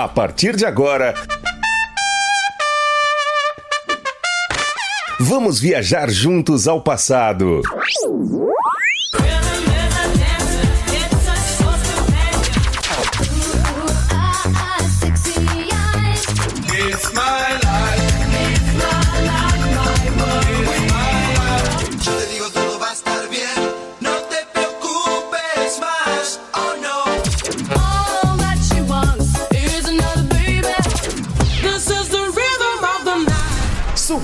A partir de agora. Vamos viajar juntos ao passado.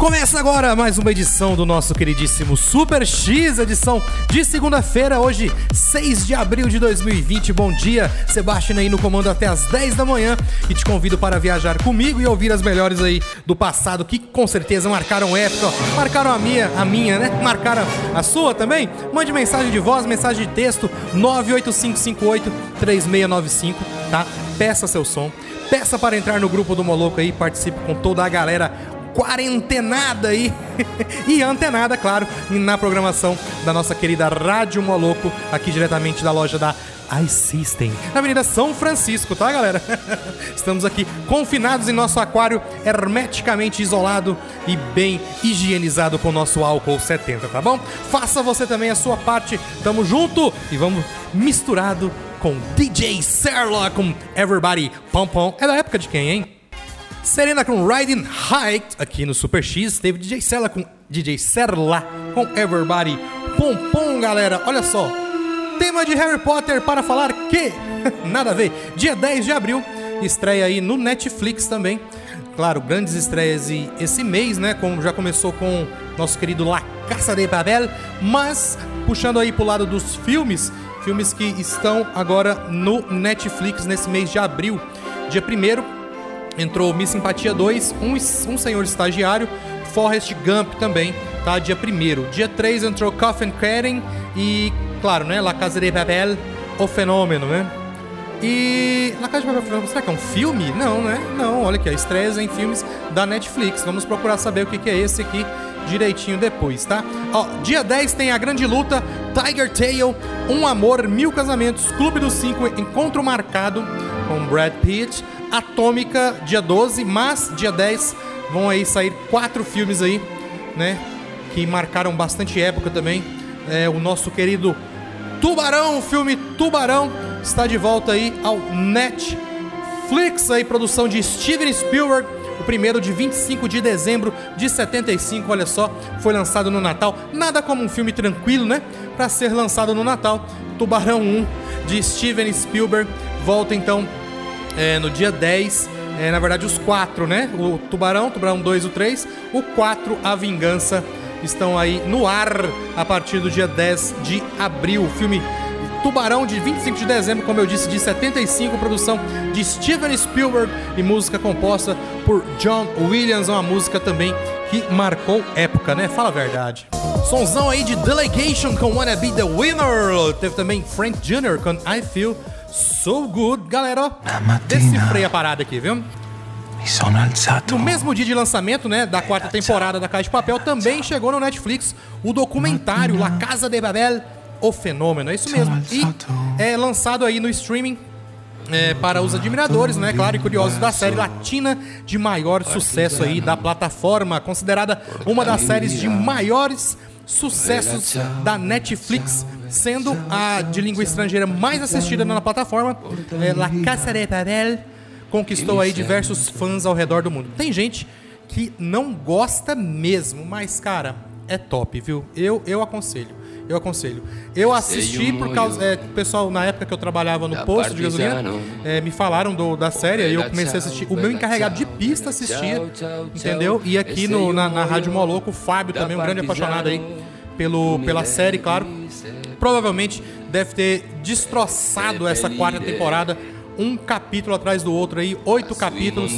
Começa agora mais uma edição do nosso queridíssimo Super X, edição de segunda-feira, hoje 6 de abril de 2020. Bom dia, Sebastião aí no comando até as 10 da manhã e te convido para viajar comigo e ouvir as melhores aí do passado que com certeza marcaram época, ó. marcaram a minha, a minha, né? Marcaram a sua também? Mande mensagem de voz, mensagem de texto 985583695, tá? Peça seu som. Peça para entrar no grupo do Moloco aí, participe com toda a galera quarentenada aí e antenada, claro, na programação da nossa querida Rádio Moloco, aqui diretamente da loja da iSystem, na Avenida São Francisco, tá, galera? Estamos aqui confinados em nosso aquário hermeticamente isolado e bem higienizado com nosso álcool 70, tá bom? Faça você também a sua parte, tamo junto e vamos misturado com DJ Serla com Everybody Pom Pom. É da época de quem, hein? Serena com Riding High aqui no Super X. Teve DJ Serla com DJ Serla com Everybody Pom Pom, galera. Olha só. Tema de Harry Potter para falar que nada a ver. Dia 10 de abril estreia aí no Netflix também. Claro, grandes estreias esse mês, né? Como já começou com nosso querido La Casa de Papel, mas puxando aí pro lado dos filmes, filmes que estão agora no Netflix nesse mês de abril. Dia 1 entrou Miss Simpatia 2, um, um Senhor Estagiário, Forrest Gump também, tá? Dia 1 Dia 3 entrou Coffin Karen e, claro, né? La Casa de Papel, O Fenômeno, né? E La Casa de Fenômeno, será que é um filme? Não, né? Não, olha aqui, ó, estreias em filmes da Netflix. Vamos procurar saber o que, que é esse aqui direitinho depois, tá? Ó, dia 10 tem a grande luta, Tiger Tail, Um Amor, Mil Casamentos, Clube dos Cinco, Encontro Marcado com Brad Pitt, Atômica, dia 12, mas dia 10 vão aí sair quatro filmes aí, né? Que marcaram bastante época também. É, o nosso querido Tubarão, o filme Tubarão, está de volta aí ao Netflix, aí, produção de Steven Spielberg. O primeiro de 25 de dezembro de 75, olha só, foi lançado no Natal. Nada como um filme tranquilo, né? Para ser lançado no Natal. Tubarão 1 de Steven Spielberg volta então é, no dia 10. É, na verdade, os quatro, né? O Tubarão, Tubarão 2 e o 3. O 4, A Vingança, estão aí no ar a partir do dia 10 de abril. O filme Tubarão, de 25 de dezembro, como eu disse, de 75, produção de Steven Spielberg e música composta por John Williams, uma música também que marcou época, né? Fala a verdade. Sonzão aí de Delegation com Wanna Be The Winner. Teve também Frank Jr. com I Feel So Good. Galera, decifrei a parada aqui, viu? No mesmo dia de lançamento, né, da quarta temporada da Caixa de Papel, também chegou no Netflix o documentário La Casa de Babel, O Fenômeno. É isso mesmo. E é lançado aí no streaming é, para os admiradores, né, claro, e curiosos da série latina de maior sucesso aí da plataforma, considerada uma das séries de maiores sucessos da Netflix, sendo a de língua estrangeira mais assistida na plataforma, é, La Casa de Papel conquistou aí diversos fãs ao redor do mundo. Tem gente que não gosta mesmo, mas cara, é top, viu? Eu eu aconselho. Eu aconselho. Eu assisti por causa. É, pessoal, na época que eu trabalhava no posto de gasolina, é, me falaram do, da série e eu comecei a assistir. O meu encarregado de pista assistia, entendeu? E aqui no, na, na Rádio Moloco, o Fábio também, um grande apaixonado aí pelo, pela série, claro. Provavelmente deve ter destroçado essa quarta temporada um capítulo atrás do outro aí, oito capítulos.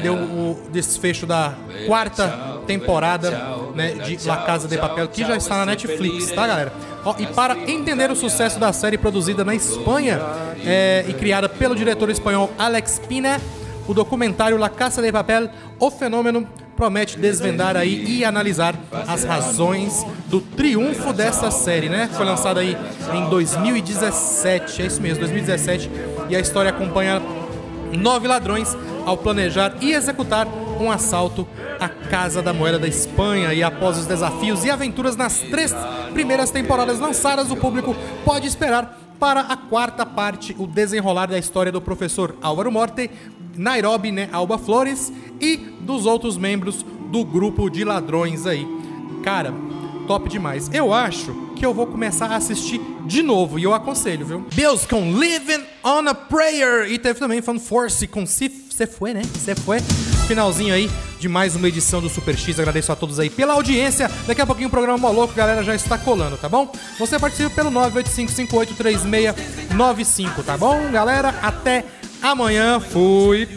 Deu o desfecho da quarta temporada né, de La Casa de Papel, que já está na Netflix, tá, galera? Ó, e para entender o sucesso da série produzida na Espanha é, e criada pelo diretor espanhol Alex Pina, o documentário La Casa de Papel, O Fenômeno, promete desvendar aí e analisar as razões do triunfo dessa série, né? Foi lançada aí em 2017, é isso mesmo, 2017, e a história acompanha nove ladrões ao planejar e executar um assalto à Casa da Moeda da Espanha. E após os desafios e aventuras nas três primeiras temporadas lançadas, o público pode esperar para a quarta parte o desenrolar da história do professor Álvaro Morte, Nairobi né, Alba Flores e dos outros membros do grupo de ladrões aí. Cara, top demais. Eu acho que eu vou começar a assistir de novo e eu aconselho, viu? Bills com Living on a Prayer e teve também Fan Force com Se Foi, né? Você Foi. Finalzinho aí de mais uma edição do Super X. Agradeço a todos aí pela audiência. Daqui a pouquinho o programa Moloco, galera, já está colando, tá bom? Você participa pelo 985583695, tá bom, galera? Até amanhã. Fui.